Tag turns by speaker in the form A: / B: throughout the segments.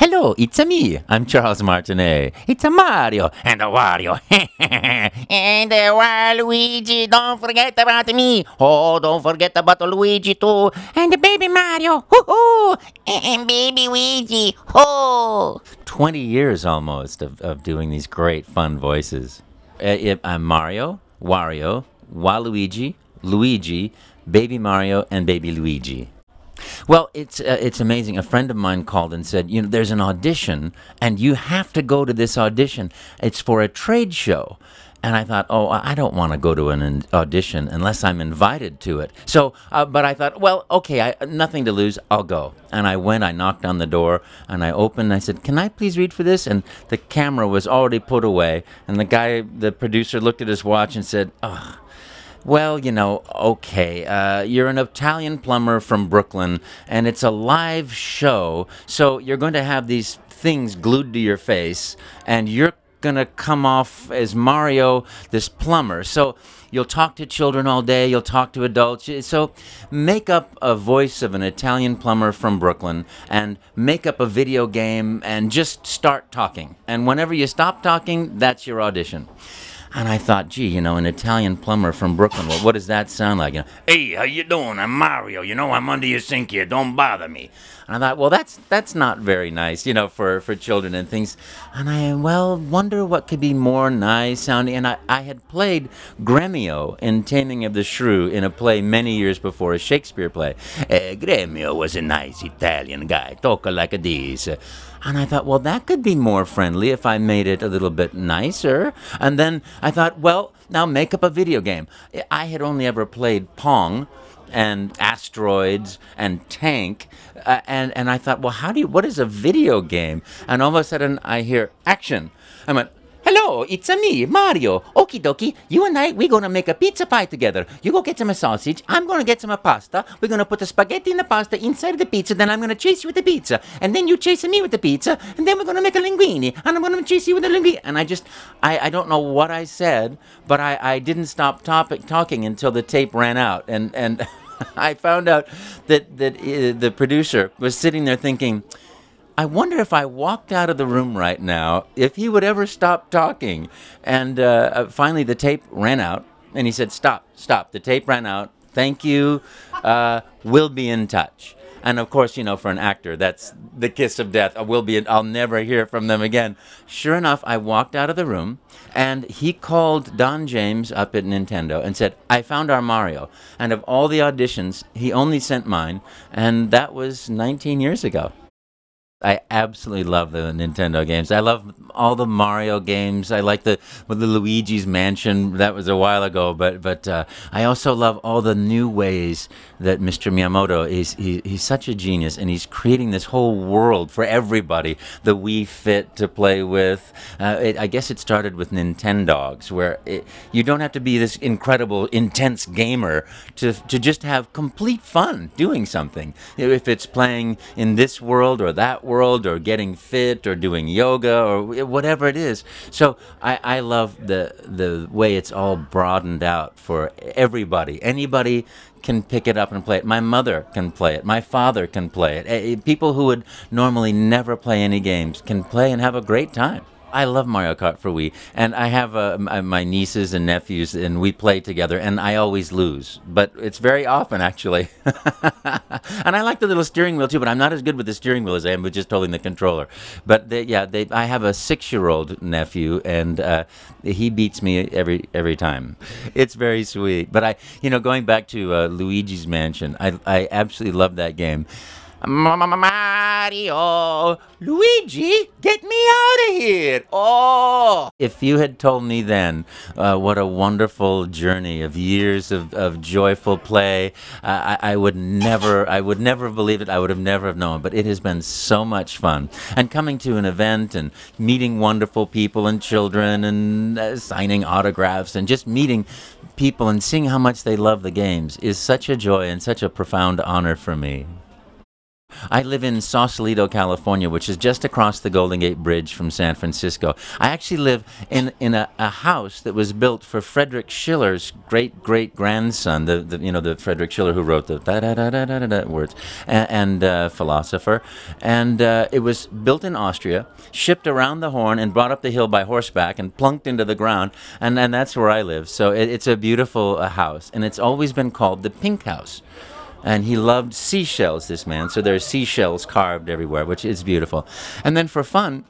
A: Hello, it's me. I'm Charles Martinet. It's a Mario and a Wario. and a Waluigi. Don't forget about me. Oh, don't forget about Luigi too. And baby Mario. Hoo-hoo. And baby Luigi. Oh. 20 years almost of, of doing these great fun voices. Uh, I'm Mario, Wario, Waluigi, Luigi, Baby Mario, and Baby Luigi. Well, it's uh, it's amazing. A friend of mine called and said, you know, there's an audition, and you have to go to this audition. It's for a trade show. And I thought, oh, I don't want to go to an audition unless I'm invited to it. So, uh, but I thought, well, okay, I, nothing to lose. I'll go. And I went. I knocked on the door, and I opened. And I said, "Can I please read for this?" And the camera was already put away. And the guy, the producer, looked at his watch and said, "Oh." Well, you know, okay. Uh, you're an Italian plumber from Brooklyn, and it's a live show, so you're going to have these things glued to your face, and you're going to come off as Mario, this plumber. So you'll talk to children all day, you'll talk to adults. So make up a voice of an Italian plumber from Brooklyn and make up a video game and just start talking. And whenever you stop talking, that's your audition. And I thought, gee, you know, an Italian plumber from Brooklyn. Well, what does that sound like? You know, hey, how you doing? I'm Mario. You know, I'm under your sink here. Don't bother me. And I thought, well, that's that's not very nice, you know, for, for children and things. And I, well, wonder what could be more nice sounding. And I, I had played Gremio in Taming of the Shrew in a play many years before, a Shakespeare play. Uh, Gremio was a nice Italian guy, talk like a this. And I thought, well, that could be more friendly if I made it a little bit nicer. And then I thought, well, now make up a video game. I had only ever played Pong and asteroids and tank uh, and and I thought well how do you what is a video game and all of a sudden I hear action I went Hello, it's a me, Mario. Okie dokie, you and I, we're gonna make a pizza pie together. You go get some sausage, I'm gonna get some pasta. We're gonna put the spaghetti in the pasta inside the pizza, then I'm gonna chase you with the pizza. And then you chase me with the pizza, and then we're gonna make a linguine, and I'm gonna chase you with the linguine. And I just, I, I don't know what I said, but I, I didn't stop topic, talking until the tape ran out. And, and I found out that, that uh, the producer was sitting there thinking, I wonder if I walked out of the room right now, if he would ever stop talking. And uh, uh, finally, the tape ran out, and he said, Stop, stop. The tape ran out. Thank you. Uh, we'll be in touch. And of course, you know, for an actor, that's the kiss of death. I will be. I'll never hear from them again. Sure enough, I walked out of the room, and he called Don James up at Nintendo and said, "I found our Mario." And of all the auditions, he only sent mine, and that was 19 years ago. I absolutely love the Nintendo games. I love all the Mario games. I like the the Luigi's Mansion. That was a while ago, but but uh, I also love all the new ways that Mr. Miyamoto is. He, he's such a genius, and he's creating this whole world for everybody. The Wii Fit to play with. Uh, it, I guess it started with Nintendogs, where it, you don't have to be this incredible, intense gamer to to just have complete fun doing something. If it's playing in this world or that world or getting fit or doing yoga or whatever it is. So I, I love the the way it's all broadened out for everybody. Anybody can pick it up and play it. My mother can play it. My father can play it. People who would normally never play any games can play and have a great time. I love Mario Kart for Wii, and I have uh, my nieces and nephews, and we play together, and I always lose, but it's very often actually. and I like the little steering wheel too, but I'm not as good with the steering wheel as I am with just holding the controller. But they, yeah, they, I have a six-year-old nephew, and uh, he beats me every every time. It's very sweet. But I, you know, going back to uh, Luigi's Mansion, I I absolutely love that game. Mario, Luigi, get me out of here. Oh. If you had told me then uh, what a wonderful journey of years of, of joyful play, uh, I, I, would never, I would never have believed it. I would have never have known. But it has been so much fun. And coming to an event and meeting wonderful people and children and uh, signing autographs and just meeting people and seeing how much they love the games is such a joy and such a profound honor for me. I live in Sausalito, California, which is just across the Golden Gate Bridge from San Francisco. I actually live in, in a, a house that was built for Frederick Schiller's great great grandson, the, the you know the Frederick Schiller who wrote the da da da da da da words, and, and uh, philosopher, and uh, it was built in Austria, shipped around the Horn, and brought up the hill by horseback and plunked into the ground, and and that's where I live. So it, it's a beautiful uh, house, and it's always been called the Pink House and he loved seashells this man so there are seashells carved everywhere which is beautiful and then for fun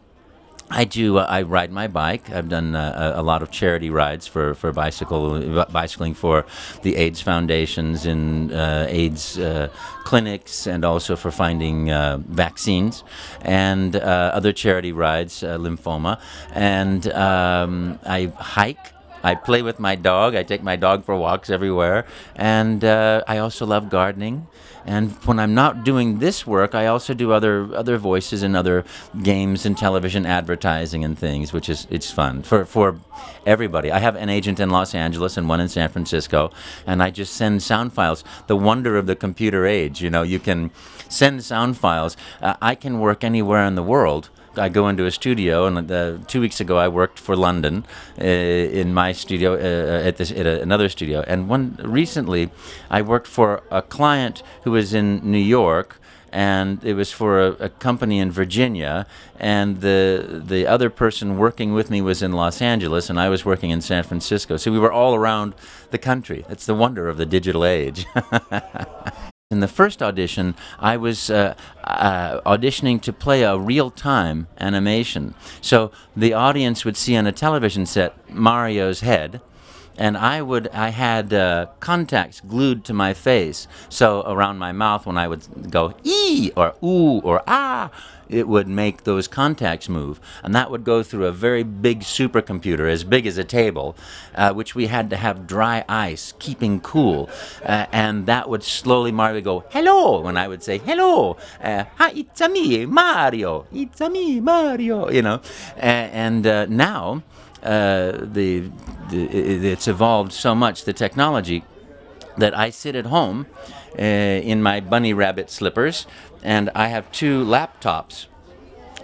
A: I do. Uh, I ride my bike. I've done uh, a, lot of charity rides for, for bicycle bicycling for the AIDS foundations in uh, AIDS uh, clinics, and also for finding uh, vaccines and uh, other charity rides, lymphoma. And um, I hike. I play with my dog. I take my dog for walks everywhere, and uh, I also love gardening. And when I'm not doing this work, I also do other other voices and other games and television advertising and things, which is it's fun for for everybody. I have an agent in Los Angeles and one in San Francisco, and I just send sound files. The wonder of the computer age, you know, you can send sound files. Uh, I can work anywhere in the world I go into a studio, and uh, two weeks ago I worked for London uh, in my studio uh, at this at a, another studio, and one recently I worked for a client who was in New York. And it was for a, a company in Virginia, and the the other person working with me was in Los Angeles, and I was working in San Francisco. So we were all around the country. That's the wonder of the digital age. In the first audition, I was uh, uh, auditioning to play a real time animation. So the audience would see on a television set Mario's head, and I would I had uh, contacts glued to my face, so around my mouth when I would go ee or ooh or ah, it would make those contacts move. And that would go through a very big supercomputer, as big as a table, uh, which we had to have dry ice, keeping cool. Uh, and that would slowly, Mario go, hello, when I would say, hello, uh, hi, it's a me, Mario, it's a me, Mario, you know. and uh, now, uh, the, the, it's evolved so much, the technology, that I sit at home uh, in my bunny rabbit slippers, and I have two laptops.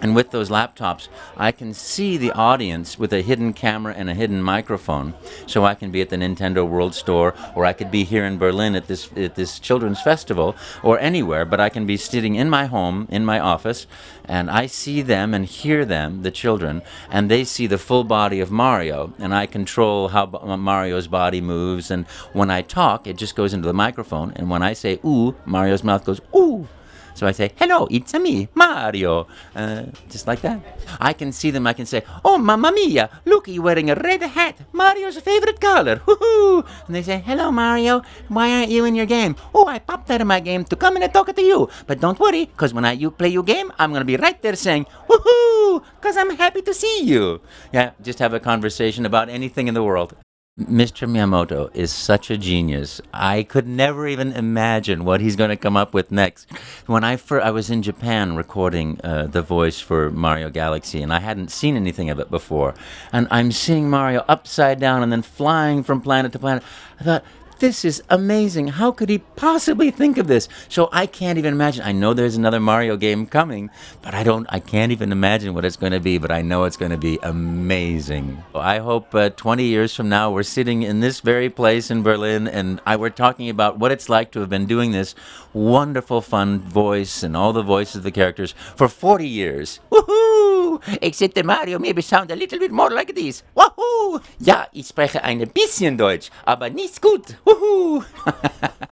A: And with those laptops, I can see the audience with a hidden camera and a hidden microphone. So I can be at the Nintendo World Store, or I could be here in Berlin at this at this children's festival, or anywhere. But I can be sitting in my home, in my office, and I see them and hear them, the children, and they see the full body of Mario, and I control how uh, Mario's body moves. And when I talk, it just goes into the microphone, and when I say ooh, Mario's mouth goes ooh. So I say, hello, it's me, Mario. Uh, just like that. I can see them, I can say, oh, mamma mia, look, you're wearing a red hat, Mario's favorite color. Woohoo! And they say, hello, Mario, why aren't you in your game? Oh, I popped out of my game to come in and talk to you. But don't worry, because when I you play your game, I'm going to be right there saying, woohoo, because I'm happy to see you. Yeah, just have a conversation about anything in the world. Mr. Miyamoto is such a genius. I could never even imagine what he's going to come up with next. When I first, I was in Japan recording uh, the voice for Mario Galaxy, and I hadn't seen anything of it before. And I'm seeing Mario upside down and then flying from planet to planet. I thought, this is amazing. How could he possibly think of this? So I can't even imagine. I know there's another Mario game coming, but I don't. I can't even imagine what it's going to be. But I know it's going to be amazing. I hope uh, 20 years from now we're sitting in this very place in Berlin, and I we're talking about what it's like to have been doing this wonderful, fun voice and all the voices of the characters for 40 years. Woohoo! Except the Mario maybe sound a little bit more like this. Woohoo! Ja, ich spreche ein bisschen Deutsch, aber nicht gut. Woohoo!